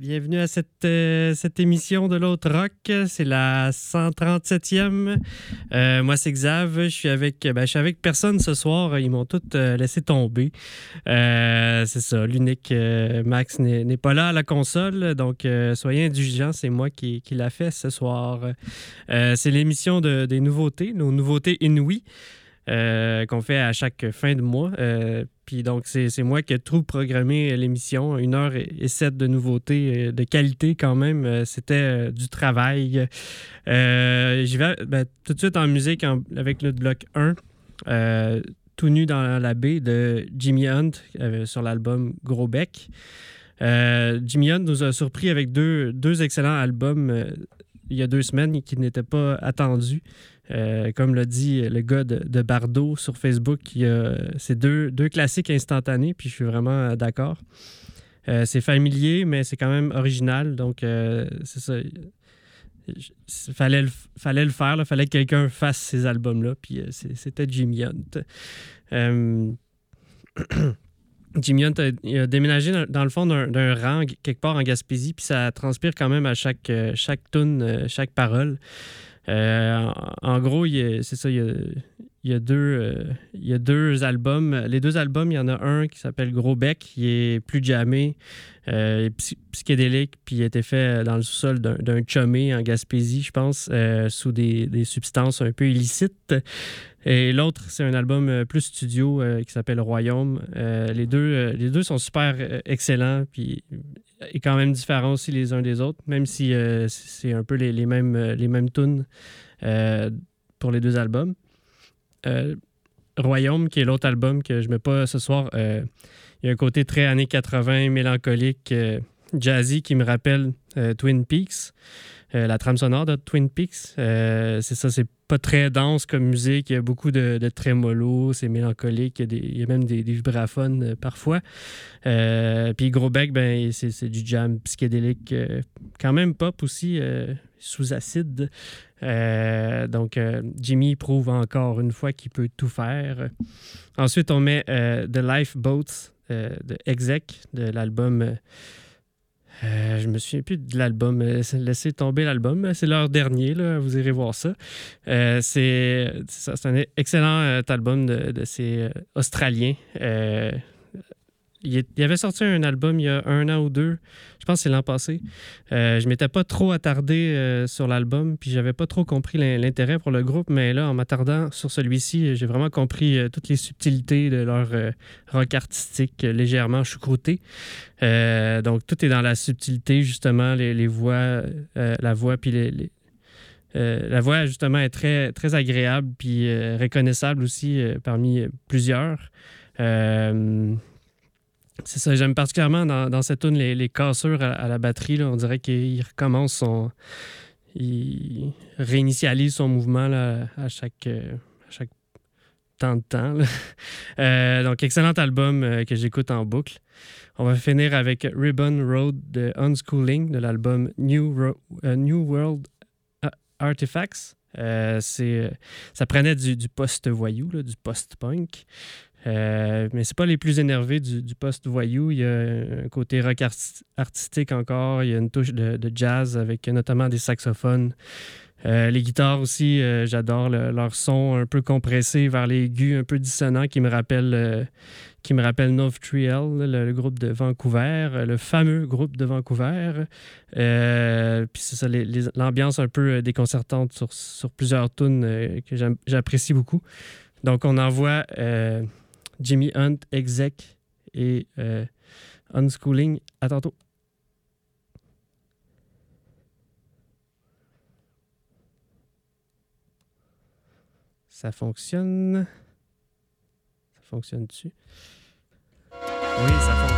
Bienvenue à cette, euh, cette émission de l'autre rock. C'est la 137e. Euh, moi, c'est Xav. Je suis avec, ben, je suis avec personne ce soir. Ils m'ont tous euh, laissé tomber. C'est ça. L'unique Max n'est pas là à la console. Donc, soyez indulgents. C'est moi qui, qui l'a fait ce soir. C'est l'émission de- des nouveautés, nos nouveautés inouïes. qu'on fait à chaque fin de mois. Puis donc, c'est moi qui tout programmé l'émission. Une heure et, sept de nouveautés euh, de qualité quand même. Euh, C'était euh, du travail. J'y vais ben, tout de suite en musique avec le bloc 1. euh, tout nu dans la baie de Jimmy Hunt sur l'album Gros Bec. Jimmy Hunt nous a surpris avec deux, deux excellents albums il y a deux semaines qui n'étaient pas attendus. Euh, comme l'a dit le gars de, de Bardo sur Facebook, c'est deux, classiques instantanés, puis je suis vraiment euh, d'accord. Euh, c'est familier, mais c'est quand même original, donc c'est ça. Il fallait le, faire, il fallait que quelqu'un fasse ces albums-là, puis c'était Jimmy Hunt. Jimmy Hunt a, déménagé dans, dans le fond d'un rang quelque part en Gaspésie, puis ça transpire quand même à chaque, chaque tune, chaque parole. Euh, en, gros, c'est ça, il y a, il y a deux, euh, il y a deux albums. Les deux albums, il y en a un qui s'appelle Gros Bec, qui est plus jammé, euh, psy- psychédélique, puis il a été fait dans le sous-sol d'un chumé en Gaspésie, je pense, sous des substances un peu illicites. Et l'autre, c'est un album euh, plus studio euh, qui s'appelle Royaume. Euh, les, deux, les deux sont super excellents, puis et quand même différents aussi les uns des autres, même si c'est un peu les, mêmes, les mêmes tunes pour les deux albums. Royaume, qui est l'autre album que je mets pas ce soir, il y a un côté très années 80, mélancolique, jazzy qui me rappelle Twin Peaks, euh, la trame sonore de Twin Peaks. Euh, c'est ça, c'est pas très dense comme musique, il y a beaucoup de, de c'est mélancolique, il y a, même des, vibraphones euh, parfois. Puis Gros Bec, ben, c'est du jam psychédélique, quand même pop aussi, sous acide. Donc, Jimmy prouve encore une fois qu'il peut tout faire. Ensuite, on met The Lifeboats de Exec, de l'album. Euh, euh, je me souviens plus de l'album. euh, Laissez tomber l'album. C'est leur dernier, vous irez voir ça. Euh, c'est un excellent euh, album de, de ces euh, Australiens. Il, avait sorti un album il y a un an ou deux. Je pense que c'est l'an passé. Euh, je m'étais pas trop attardé euh, sur l'album, puis j'avais pas trop compris l'in- l'intérêt pour le groupe, mais là, en m'attardant sur celui-ci, j'ai vraiment compris euh, toutes les subtilités de leur euh, rock artistique légèrement choucrouté. Donc, tout est dans la subtilité, justement, les, voix, la voix, puis la voix, justement, est très, très agréable, puis reconnaissable aussi parmi plusieurs. C'est ça, j'aime particulièrement dans, cette tune les, cassures à, la batterie. on dirait qu'il recommence son. Il réinitialise son mouvement à, chaque, euh, temps de temps. Euh, donc, excellent album euh, que j'écoute en boucle. On va finir avec Ribbon Road de Unschooling de l'album New, World Artifacts. Ça prenait du, du post-voyou, du post-punk. Euh, mais c'est pas les plus énervés du, du post-voyou. Il y a un côté rock arti- artistique encore. Il y a une touche de, jazz avec notamment des saxophones. Euh, les guitares aussi, euh, j'adore le- leur son un peu compressé vers l'aigu, un peu dissonant qui me rappelle, euh, qui me rappelle Triel, le, le groupe de Vancouver, le fameux groupe de Vancouver. Puis c'est ça, les- les- l'ambiance un peu déconcertante sur, sur plusieurs tunes que j'apprécie beaucoup. Donc on envoie euh, Jimmy Hunt, Exec et euh, Unschooling. À tantôt. Ça fonctionne. Ça fonctionne dessus. Oui, ça fonctionne.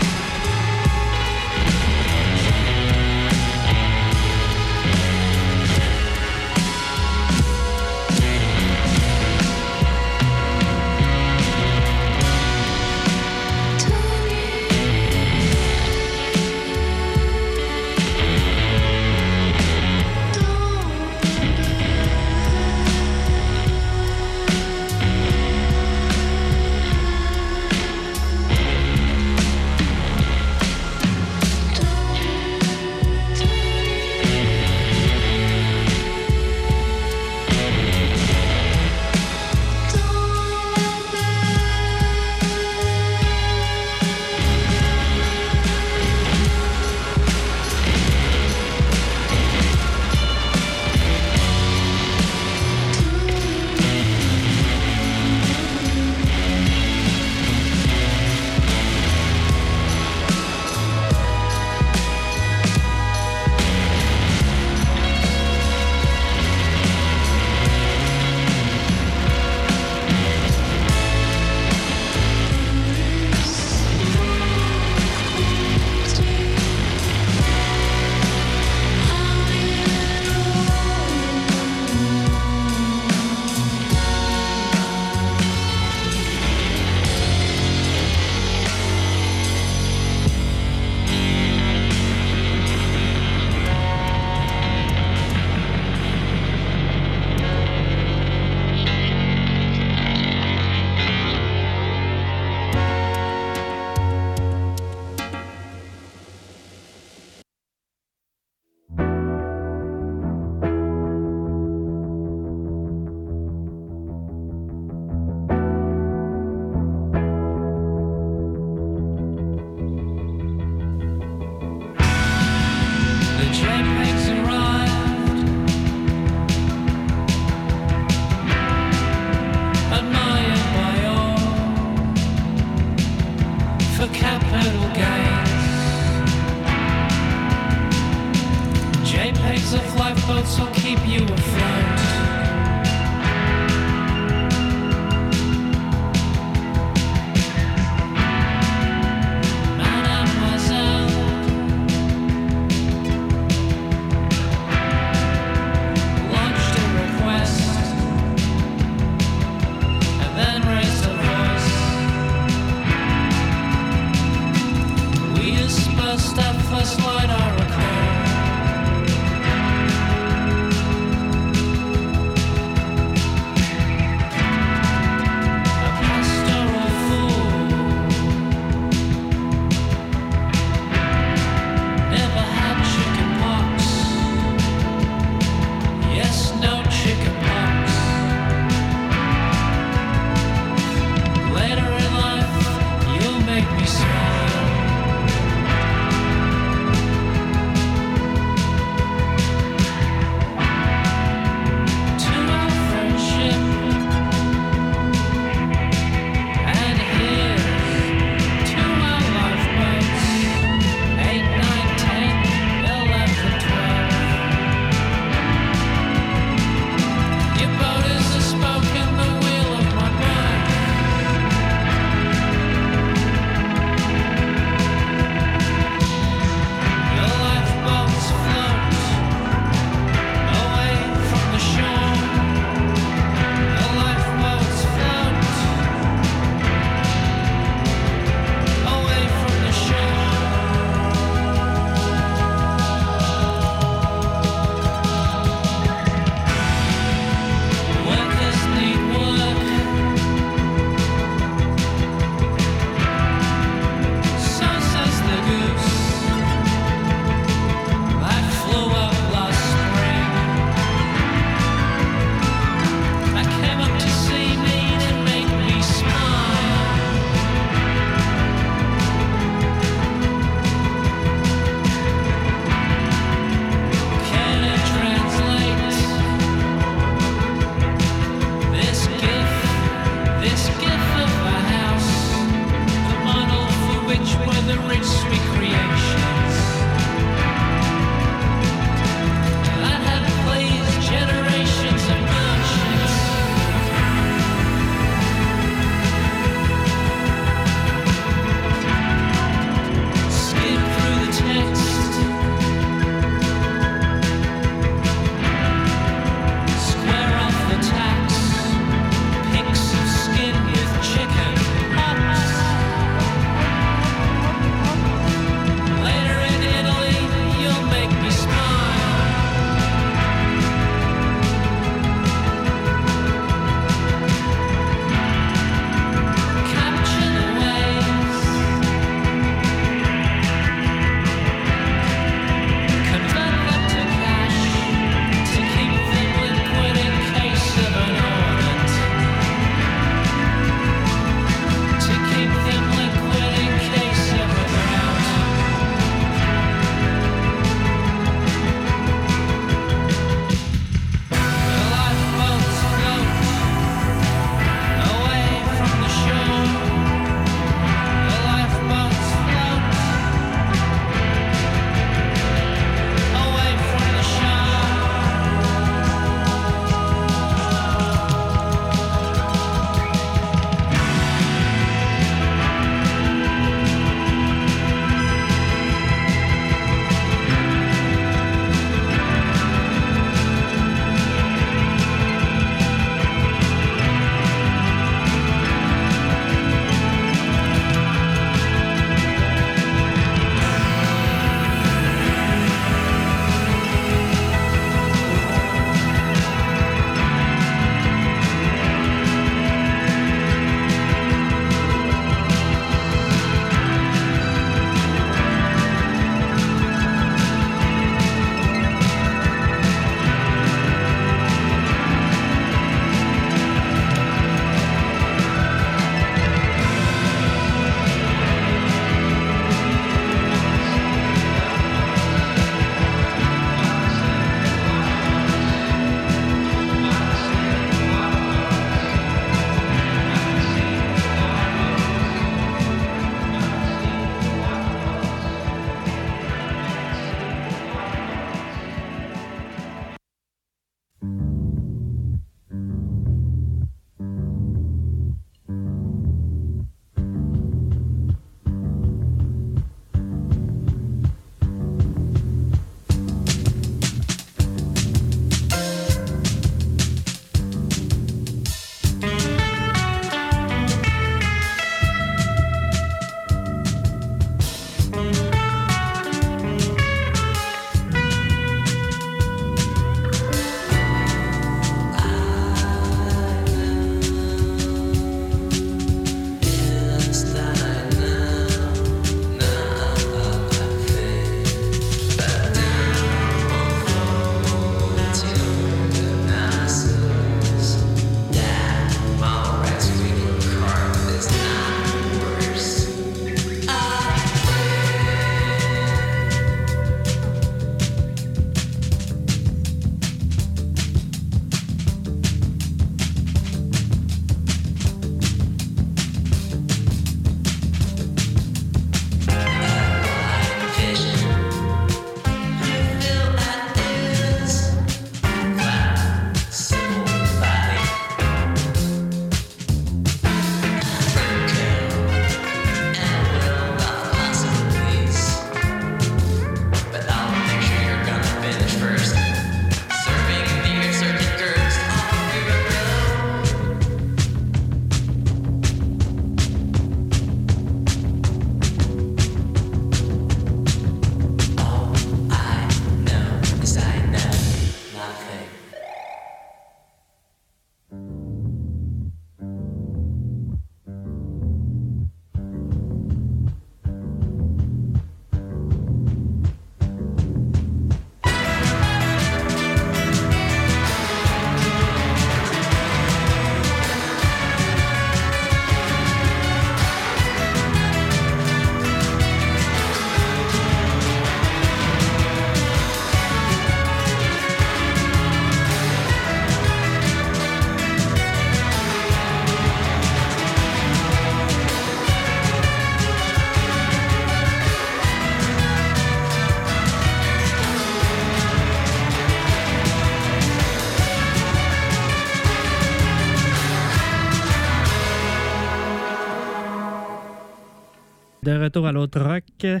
Retour à l'autre rock, euh,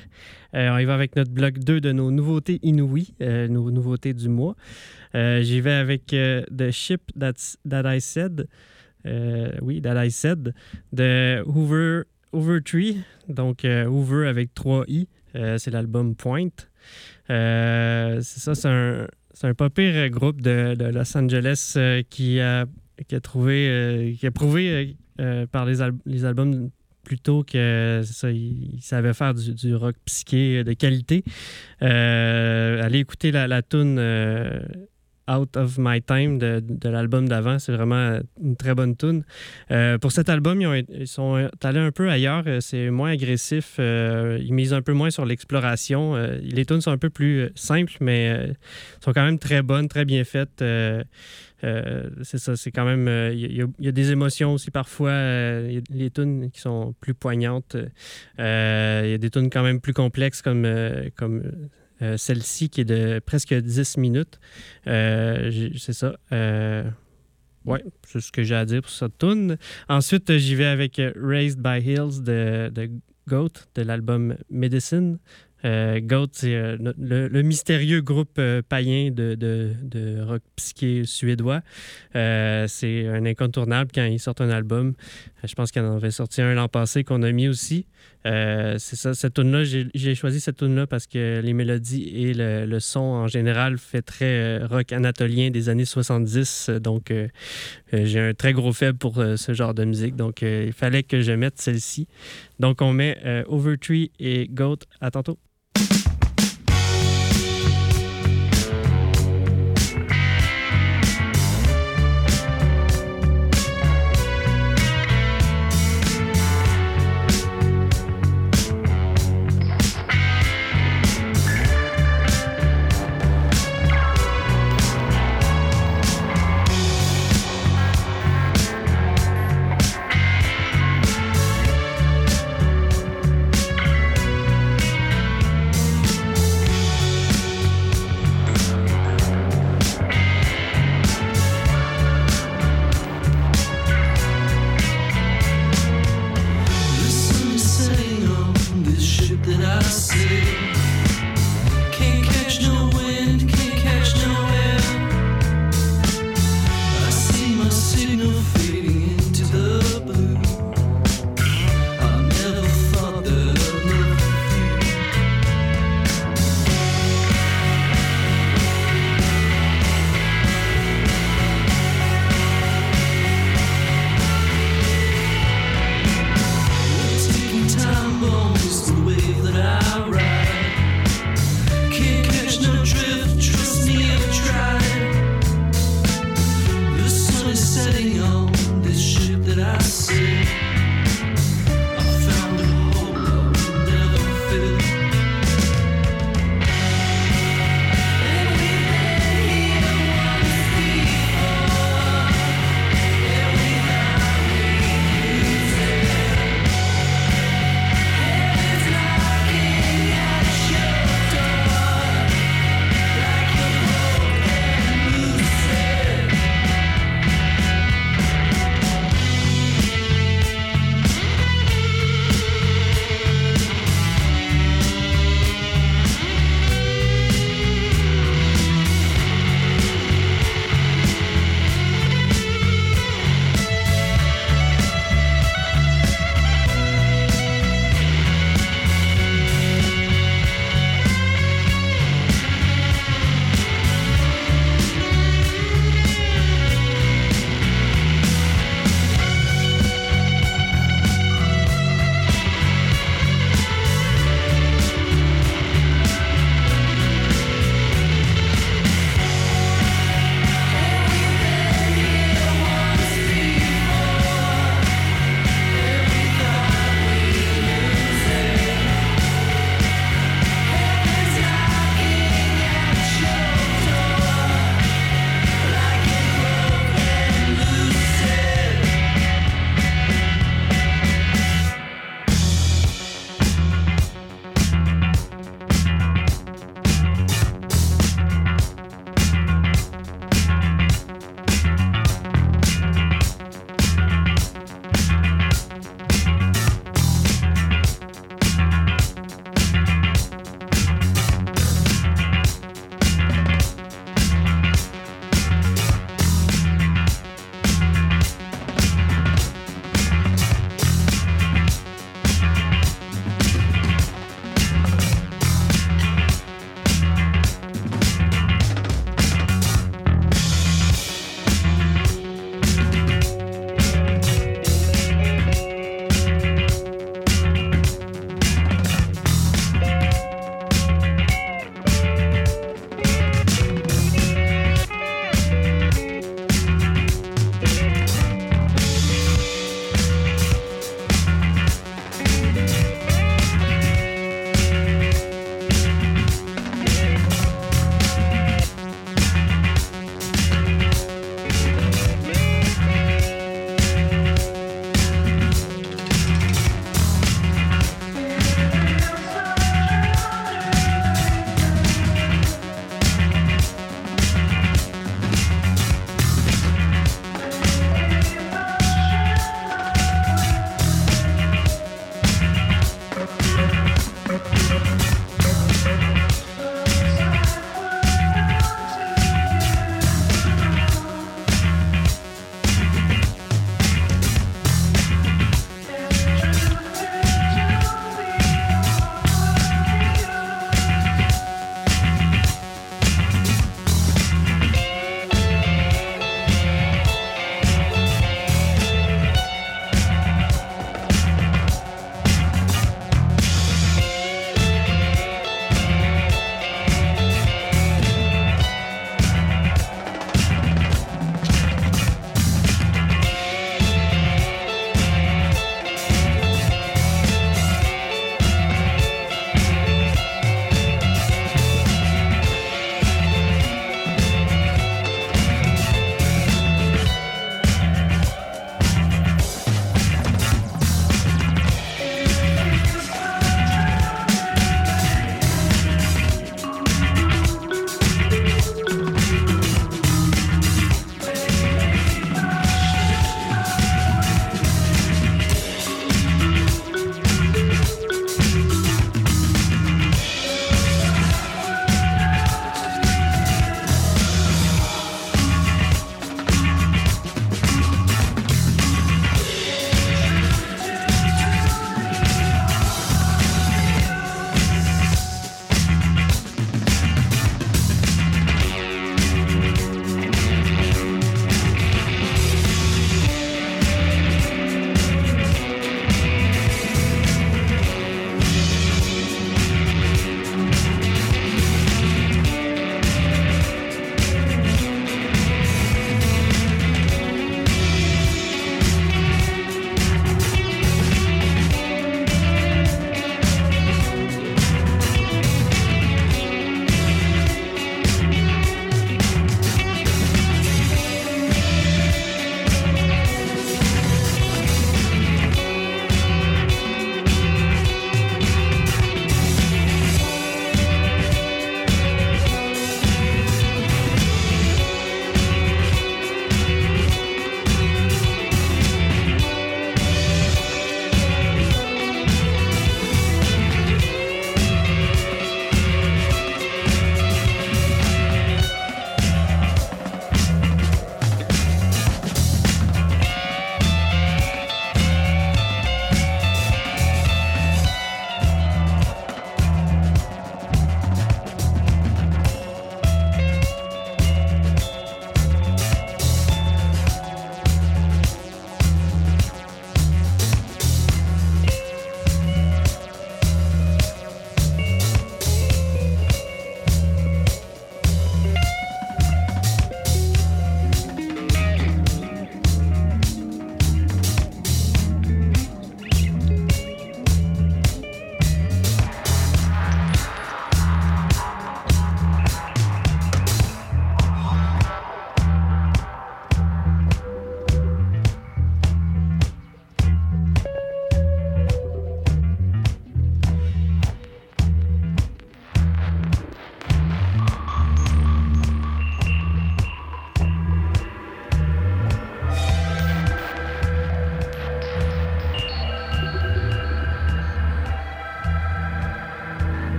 on y va avec notre bloc 2 de nos nouveautés inouïes, euh, nos nouveautés du mois. Euh, J'y vais avec The Ship That's, That I Said, oui, That I Said, de Hoover, Hoover Tree, donc Hoover avec 3 i, c'est l'album Point. C'est ça, c'est un, un pas pire groupe de, de Los Angeles qui, a, qui a trouvé, qui a prouvé par les, les albums plus tôt que ça, il, il savait faire du, rock psyché de qualité. Euh, allez écouter la, la tune euh, Out of My Time de, de l'album d'avant, c'est vraiment une très bonne tune. Euh, pour cet album, ils, ils sont allés un peu ailleurs, euh, c'est moins agressif, euh, ils misent un peu moins sur l'exploration. Euh, les tunes sont un peu plus euh, simples, mais euh, sont quand même très bonnes, très bien faites. Euh, euh, c'est ça, c'est quand même. euh, Il y, a- il y a des émotions aussi parfois. euh, Il y a les tunes qui sont plus poignantes. Euh, Il y a des tunes quand même plus complexes comme, euh, comme euh, celle-ci qui est de presque 10 minutes. Euh, c'est ça. Euh, ouais, c'est ce que j'ai à dire pour cette tune. Ensuite, euh, j'y vais avec euh, Raised by Hills de, de Goat de l'album Medicine. Euh, Goat, c'est euh, le, mystérieux groupe euh, païen de, de- de rock psyché suédois. C'est un incontournable quand ils sortent un album. Je pense qu'il en avait sorti un l'an passé qu'on a mis aussi. C'est ça, cette tune-là, j'ai choisi cette tune-là parce que les mélodies et le, le son en général fait très rock anatolien des années 70. euh, Donc, j'ai un très gros faible pour ce genre de musique. Donc, il fallait que je mette celle-ci. Donc, on met Overtree et Goat. À tantôt.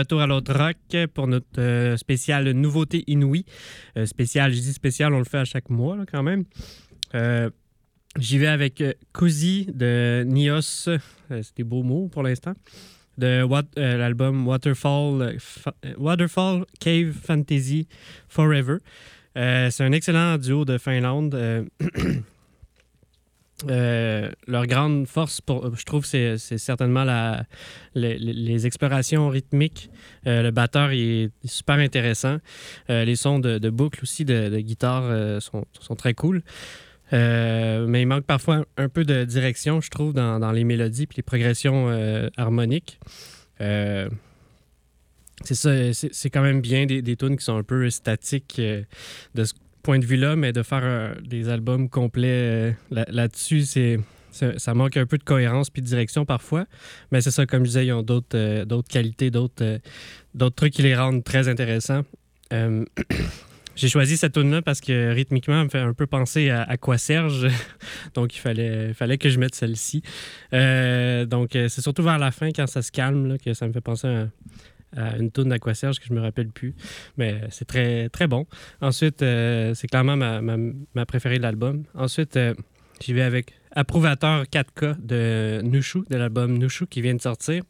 Retour à l'autre rock pour notre euh, spécial Nouveauté Inouïe. Euh, spécial, je dis spécial, on le fait à chaque mois quand même. Euh, J'y vais avec Cousy de Nios. C'est des beaux mots pour l'instant. De l'album Waterfall, Fa- Waterfall Cave Fantasy Forever. C'est un excellent duo de Finlande. Euh, euh, leur grande force, pour, je trouve, c'est certainement la, les, explorations rythmiques. Euh, le batteur il est super intéressant. Euh, les sons de, boucle aussi, de, guitare, euh, sont, sont très cool. Euh, mais il manque parfois un peu de direction, je trouve, dans, dans les mélodies et les progressions euh, harmoniques. Euh, c'est ça, c'est quand même bien des, des tunes qui sont un peu statiques euh, point de vue-là, mais de faire euh, des albums complets euh, là- là-dessus, c'est ça, manque un peu de cohérence puis de direction parfois. Mais c'est ça, comme je disais, ils ont d'autres euh, qualités, d'autres trucs qui les rendent très intéressants. J'ai choisi cette tune-là parce que rythmiquement, elle me fait un peu penser à, quoi Serge. donc, il fallait, que je mette celle-ci. Donc, c'est surtout vers la fin, quand ça se calme, que ça me fait penser à, une tune d'Aquaserge que je me rappelle plus. Mais c'est très, très bon. Ensuite, euh, c'est clairement ma, préférée de l'album. Ensuite, euh, j'y vais avec Approuvateur 4K de Nushu, de l'album Nushu qui vient de sortir.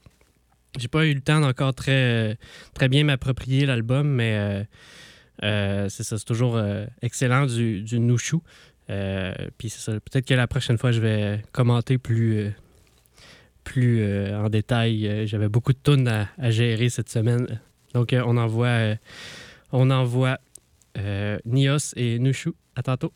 J'ai pas eu le temps d'encore très, très bien m'approprier l'album, mais euh, c'est ça, c'est toujours excellent du, du Nushu. Puis c'est ça, peut-être que la prochaine fois, je vais commenter plus, plus euh, en détail. Euh, J'avais beaucoup de tunes à, gérer cette semaine. Donc, euh, on envoie, on envoie Nios et Nushu. À tantôt.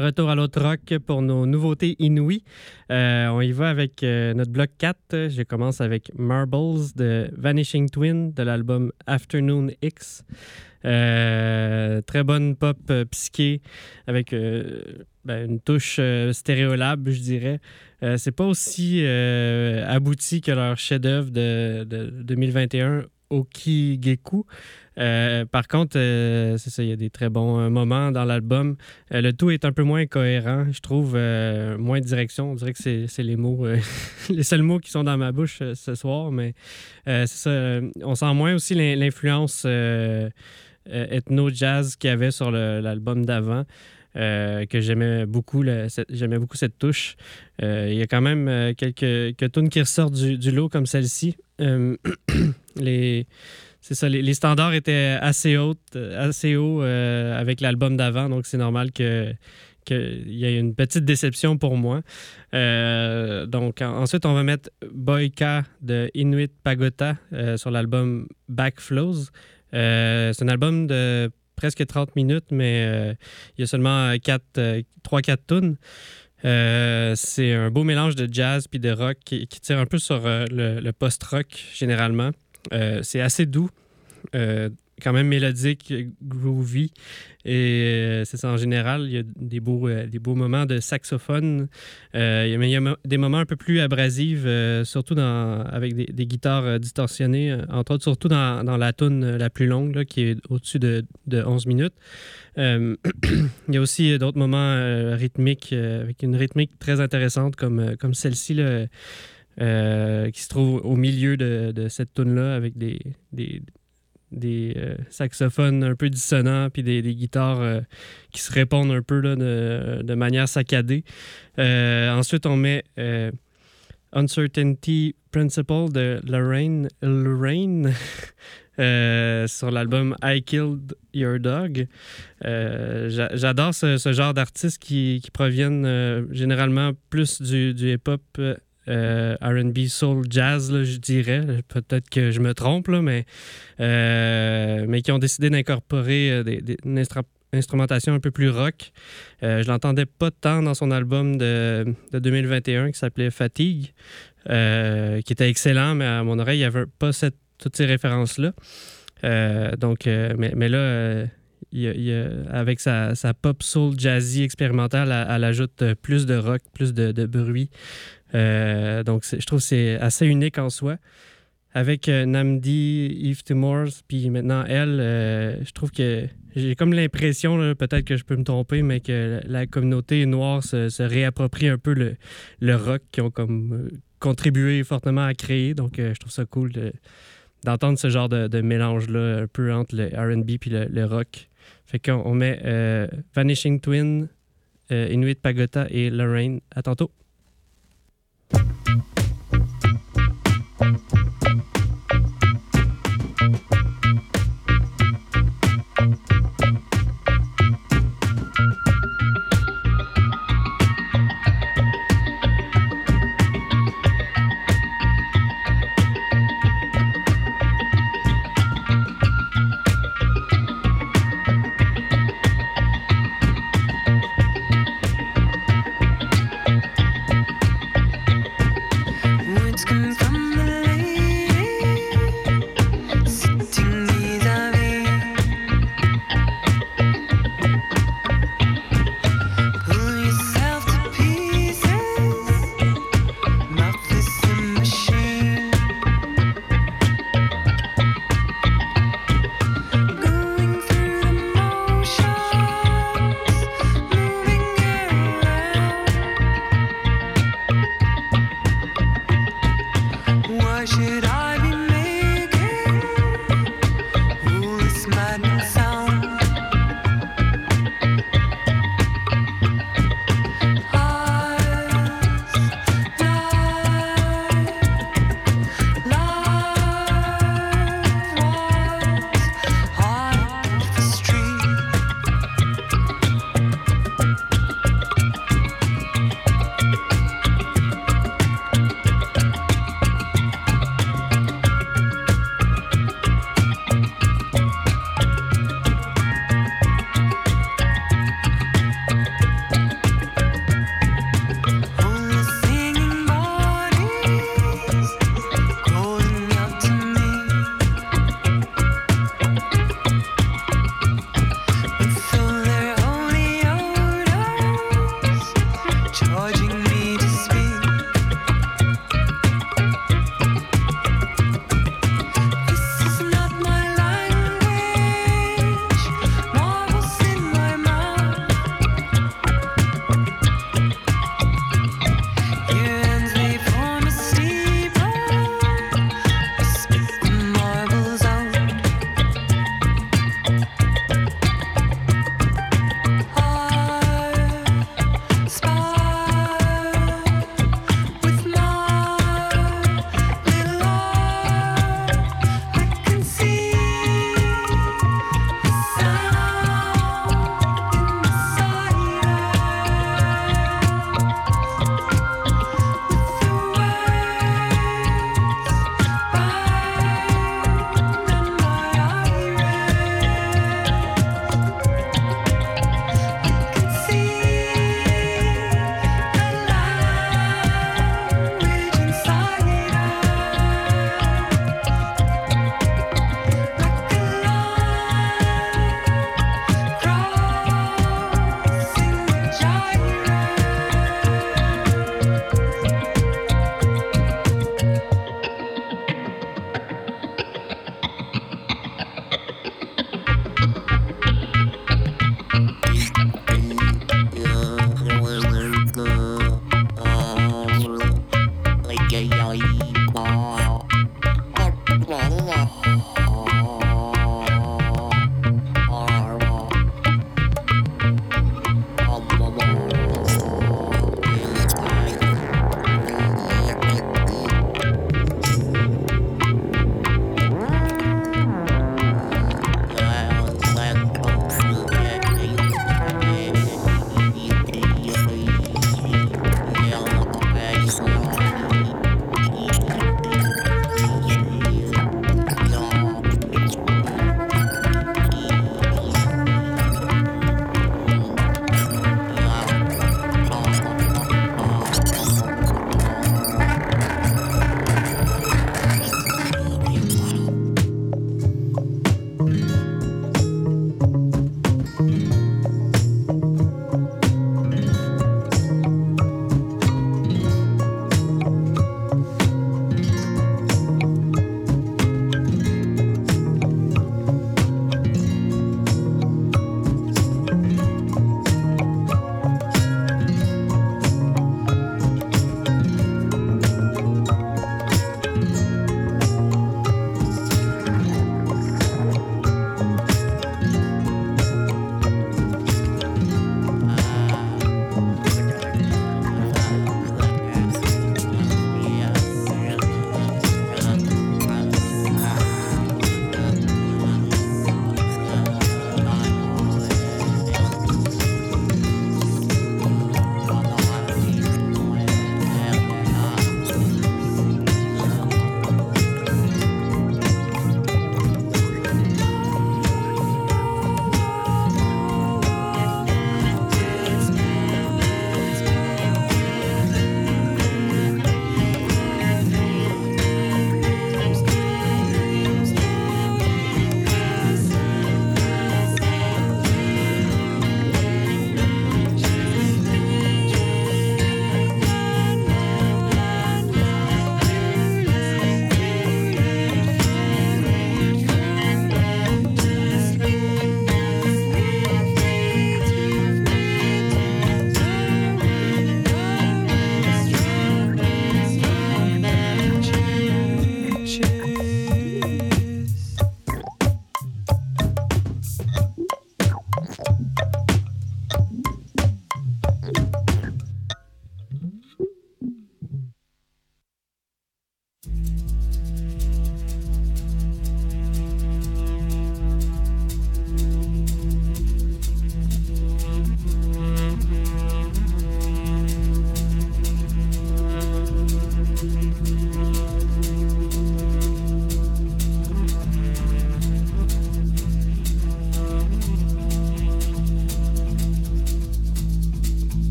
Retour à l'autre rock pour nos nouveautés inouïes. Euh, on y va avec euh, notre bloc 4. Je commence avec Marbles de Vanishing Twin de l'album Afternoon X. Euh, très bonne pop psyché avec ben, une touche stéréolab, je dirais. C'est pas aussi abouti que leur chef-d'œuvre de, de 2021, Okigeku. Euh, par contre, euh, c'est ça, il y a des très bons euh, moments dans l'album. Le tout est un peu moins cohérent, je trouve, moins de direction. On dirait que c'est les mots, les seuls mots qui sont dans ma bouche ce soir, mais on sent moins aussi l'in- l'influence ethno-jazz qu'il y avait sur l'album d'avant. que j'aimais beaucoup, cette- j'aimais beaucoup cette touche. Il y a quand même quelques, quelques tunes qui ressortent du, du lot comme celle-ci. Les, c'est ça, les, standards étaient assez hauts, assez hauts euh, avec l'album d'avant, donc c'est normal qu'il y ait une petite déception pour moi. Euh, donc en- ensuite, on va mettre Boyka de Inuit Pagota euh, sur l'album Backflows. Euh, c'est un album de presque 30 minutes, mais euh, il y a seulement 3-4 tunes. Euh, c'est un beau mélange de jazz puis de rock qui, tire un peu sur euh, le post-rock généralement. Euh, c'est assez doux, euh, quand même mélodique, groovy. Et euh, c'est ça en général, il y a des beaux, des beaux moments de saxophone. Mais il y a des moments un peu plus abrasifs, surtout dans, avec des, des guitares distorsionnées, entre autres surtout dans, dans la tune la plus longue, là, qui est au-dessus de, de 11 minutes. Il y a aussi d'autres moments rythmiques, avec une rythmique très intéressante comme, comme celle-ci, euh, qui se trouve au milieu de, cette tune-là, avec des, euh, saxophones un peu dissonants, puis des, guitares euh, qui se répondent un peu là, de, manière saccadée. Ensuite, on met Uncertainty Principle de Lorraine, Lorraine sur l'album I Killed Your Dog. J'a- J'adore ce, genre d'artistes qui, proviennent généralement plus du hip-hop. Euh, RB, soul, jazz, je dirais. Peut-être que je me trompe, euh, mais qui ont décidé d'incorporer euh, des, une instrumentation un peu plus rock. Euh, je l'entendais pas tant dans son album de, de 2021 qui s'appelait Fatigue, qui était excellent, mais à mon oreille, il n'y avait pas toutes ces références-là. Donc, mais, là, avec sa, pop soul jazzy expérimentale, elle, ajoute plus de rock, plus de bruit. Euh, donc, je trouve que c'est assez unique en soi. Avec euh, Namdi, Eve Timors, puis maintenant elle, euh, je trouve que j'ai comme l'impression, peut-être que je peux me tromper, mais que la communauté noire se, réapproprie un peu le, le rock qu'ils ont comme euh, contribué fortement à créer. Donc, je trouve ça cool de- d'entendre ce genre de, mélange-là un peu entre le RB puis le, rock. Fait qu'on on met Vanishing Twin, Inuit Pagota et Lorraine. À tantôt. Thank you.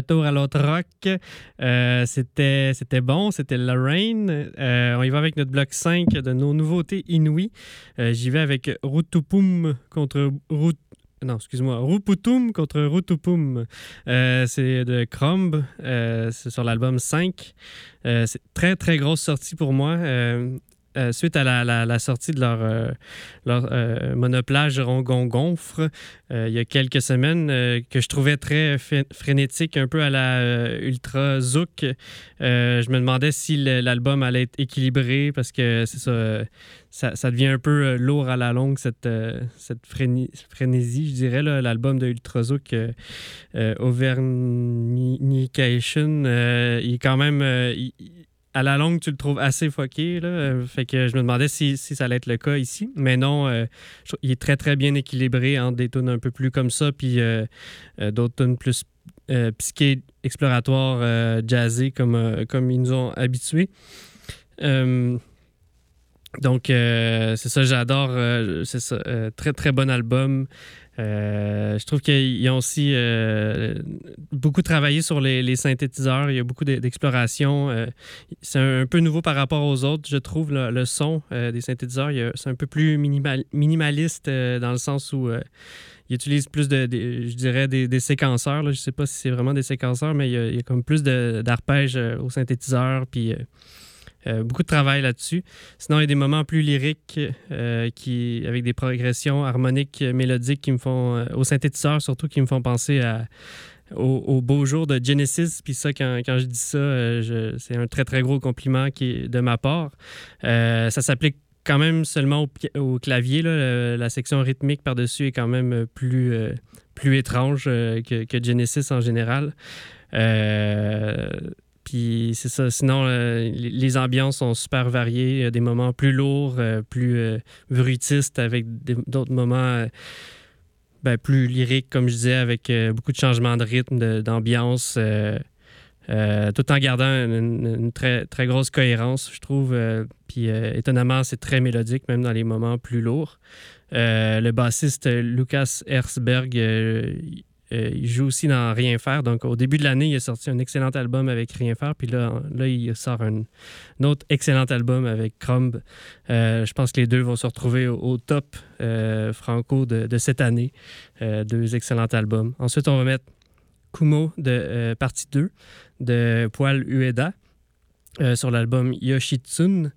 Retour à l'autre rock. Euh, c'était, c'était bon, c'était Lorraine. Euh, on y va avec notre bloc 5 de nos nouveautés inouïes. Euh, j'y vais avec Rutupum contre Rut... Non, excuse-moi. Ruputum contre Rutupum. Euh, c'est de Crumb. C'est sur l'album 5. Euh, c'est très, très grosse sortie pour moi. Euh, suite à la, sortie de leur, euh, leur euh, monoplage Rongon Gonfre, euh, il y a quelques semaines, que je trouvais très frénétique, un peu à la Ultra Zouk. Je me demandais si l'album allait être équilibré parce que c'est ça, ça, devient un peu lourd à la longue, cette, cette frénésie, je dirais, l'album de Ultra Zouk. Overnication, euh, il est quand même. À la longue, tu le trouves assez fucké. Là, euh, fait que je me demandais si, si ça allait être le cas ici. Mais non, euh, il est très très bien équilibré entre des tunes un peu plus comme ça, puis euh, d'autres tunes plus psyché, exploratoires, jazzées, comme, comme ils nous ont habitués. Donc, c'est ça, j'adore. c'est ça, très très bon album. Euh, je trouve qu'ils ont aussi euh, beaucoup travaillé sur les, synthétiseurs. Il y a beaucoup de- d'exploration. Euh, c'est un, peu nouveau par rapport aux autres, je trouve, le, le son des synthétiseurs. C'est un peu plus minimal- minimaliste dans le sens où euh, il utilise plus de, je dirais, des, séquenceurs. Je sais pas si c'est vraiment des séquenceurs, mais il y a, il y a comme plus d'arpèges au synthétiseur. Puis. Euh, beaucoup de travail là-dessus. Sinon, il y a des moments plus lyriques euh, qui, avec des progressions harmoniques, mélodiques qui me font, euh, au synthétiseur surtout, qui me font penser à, au, au beau jour de Genesis. Puis ça, quand, je dis ça, c'est un très, très gros compliment de ma part. Ça s'applique quand même seulement au, clavier. la section rythmique par-dessus est quand même plus, plus étrange que, que Genesis en général. Puis c'est ça. Sinon, euh, les, ambiances sont super variées. Il y a des moments plus lourds, euh, plus euh, bruitistes, avec d'autres moments ben, plus lyriques, comme je disais, avec beaucoup de changements de rythme, d'ambiance, tout en gardant une, très, très grosse cohérence, je trouve. puis étonnamment, c'est très mélodique, même dans les moments plus lourds. Le bassiste Lucas Herzberg, euh, il- joue aussi dans Rien faire. Donc, au début de l'année, il a sorti un excellent album avec Rien faire. Puis là, là il sort un, autre excellent album avec Crumb. Euh, je pense que les deux vont se retrouver au, top euh, franco de, cette année. Deux excellents albums. Ensuite, on va mettre Kumo de partie 2 de Poil Ueda sur l'album Yoshitsun.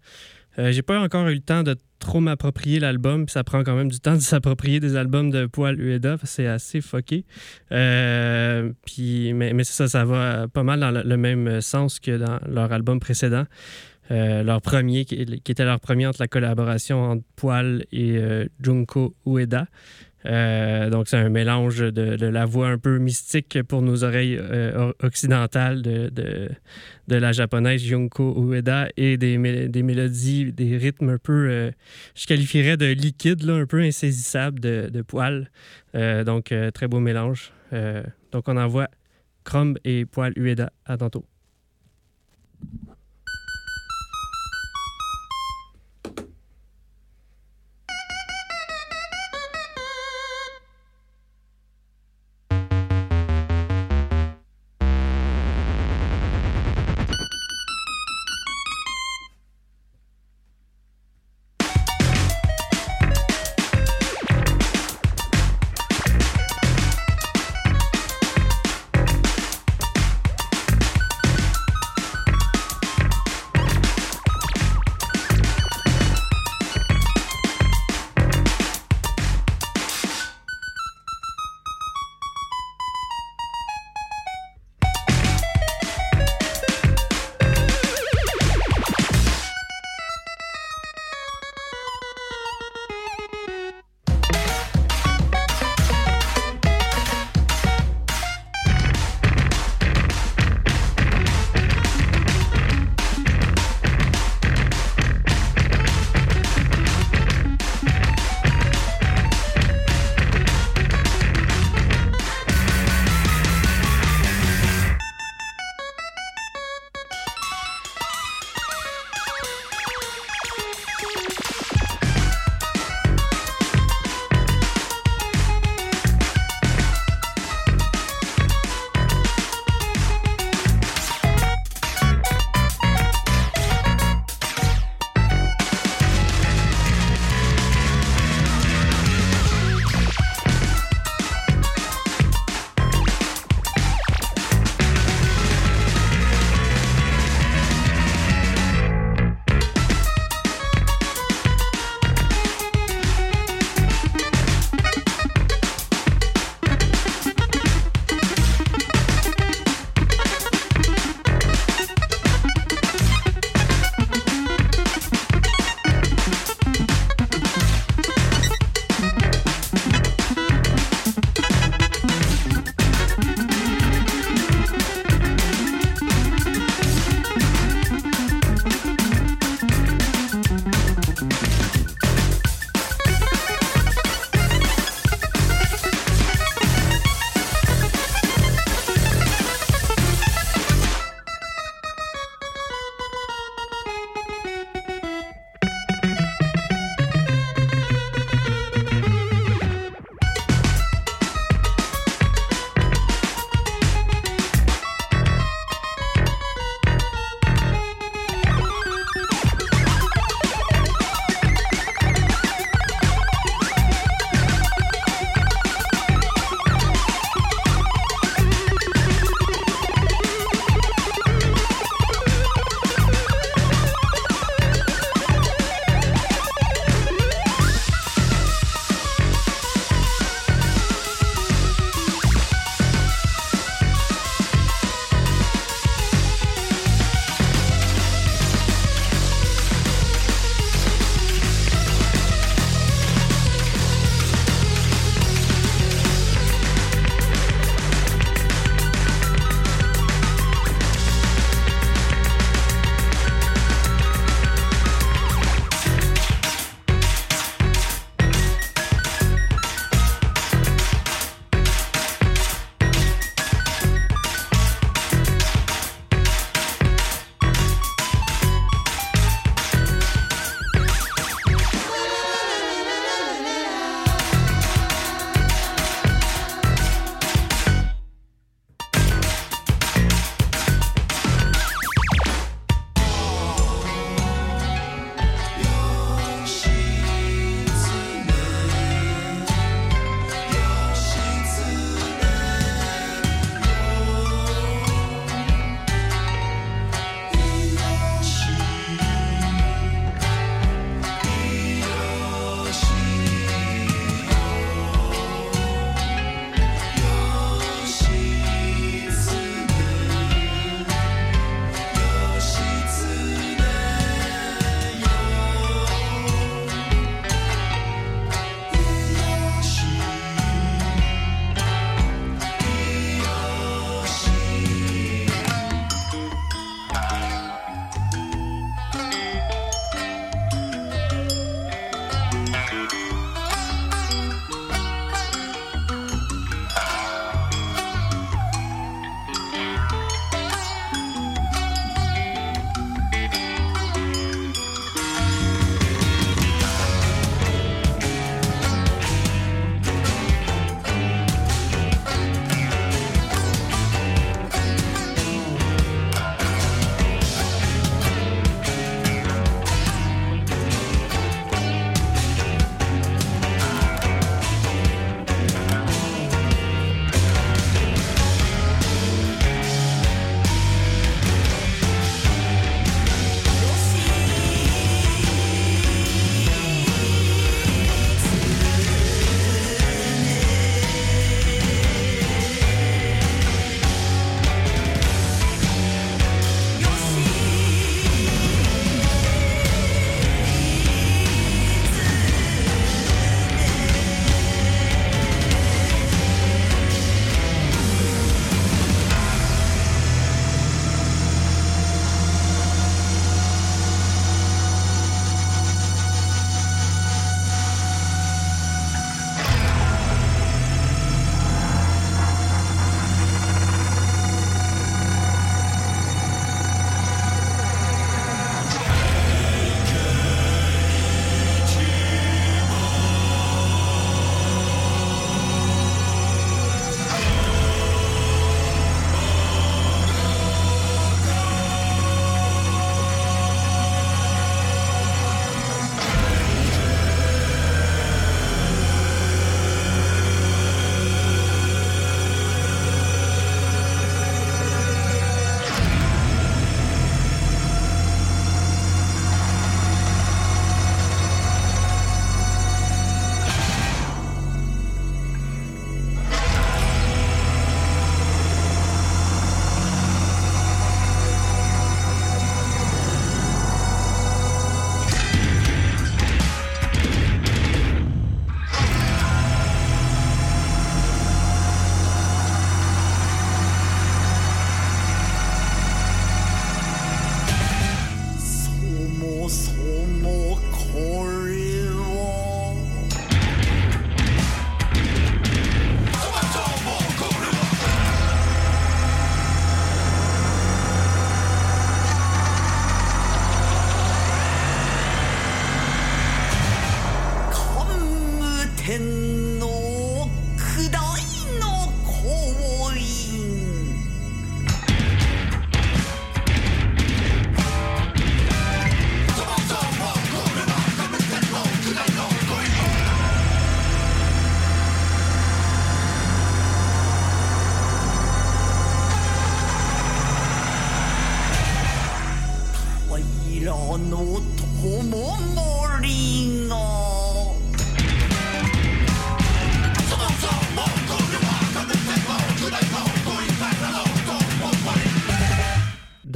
Euh, J'ai pas encore eu le temps de trop m'approprier l'album, ça prend quand même du temps de s'approprier des albums de Poil Ueda, c'est assez fucké. Euh, puis, mais mais ça, ça va pas mal dans le, même sens que dans leur album précédent. Euh, leur premier, qui, était leur premier entre la collaboration entre Poil et Junko Ueda. Euh, donc, c'est un mélange de, la voix un peu mystique pour nos oreilles euh, occidentales de, la japonaise Junko Ueda et des, des mélodies, des rythmes un peu, euh, je qualifierais de liquide, là, un peu insaisissable de, de poil. Euh, donc, très beau mélange. Donc, on envoie Crumb et Poil Ueda. À tantôt.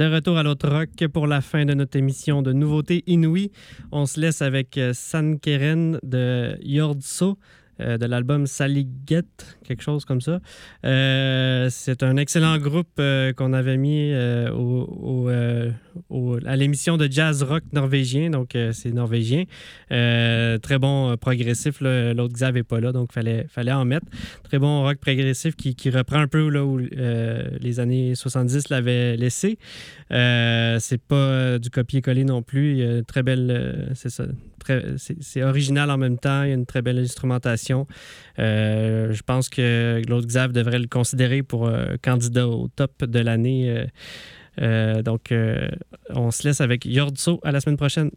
Retour à l'autre rock pour la fin de notre émission de nouveautés inouïes. On se laisse avec euh, San Keren de Yordso. euh, de l'album Saliget, quelque chose comme ça. Euh, c'est un excellent groupe euh, qu'on avait mis euh, au, à l'émission de jazz rock norvégien, donc c'est norvégien. Très bon progressif, l'autre Xav n'est pas là, donc fallait fallait en mettre. Très bon rock progressif qui, qui reprend un peu là où les années 70 l'avaient laissé. C'est pas du copier-coller non plus. Très belle. c'est ça. C'est original en même temps. Il y a une très belle instrumentation. Je pense que Claude Xav devrait le considérer pour euh, candidat au top de l'année. euh, euh, donc, on se laisse avec Yordso. À la semaine prochaine.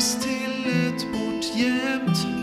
oss till ett bortgömt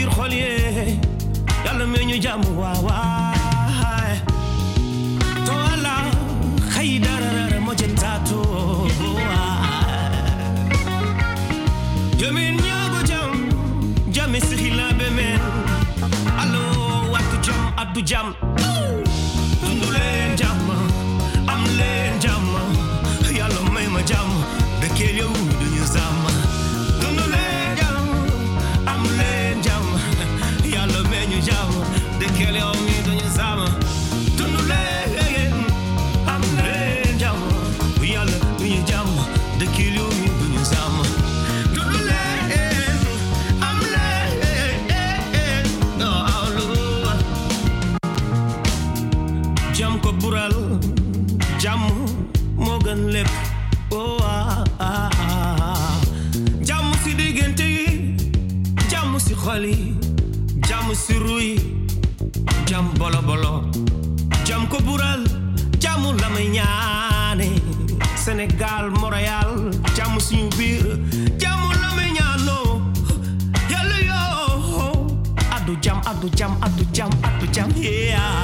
biir xol yàlla may ñu jàmm waaw to wala xëy dararara moo ci taatu jamin ñaago jam jami sixi laabe meen allo wattu jam addu jam. Jàmm si xol yi jàmm si ruy jàmm bolo bolo jàmm ko bural jàmm la Sénégal Montréal jàmm suñu biir jàmm la may addu jàmm addu jàmm addu jàmm addu jàmm yeah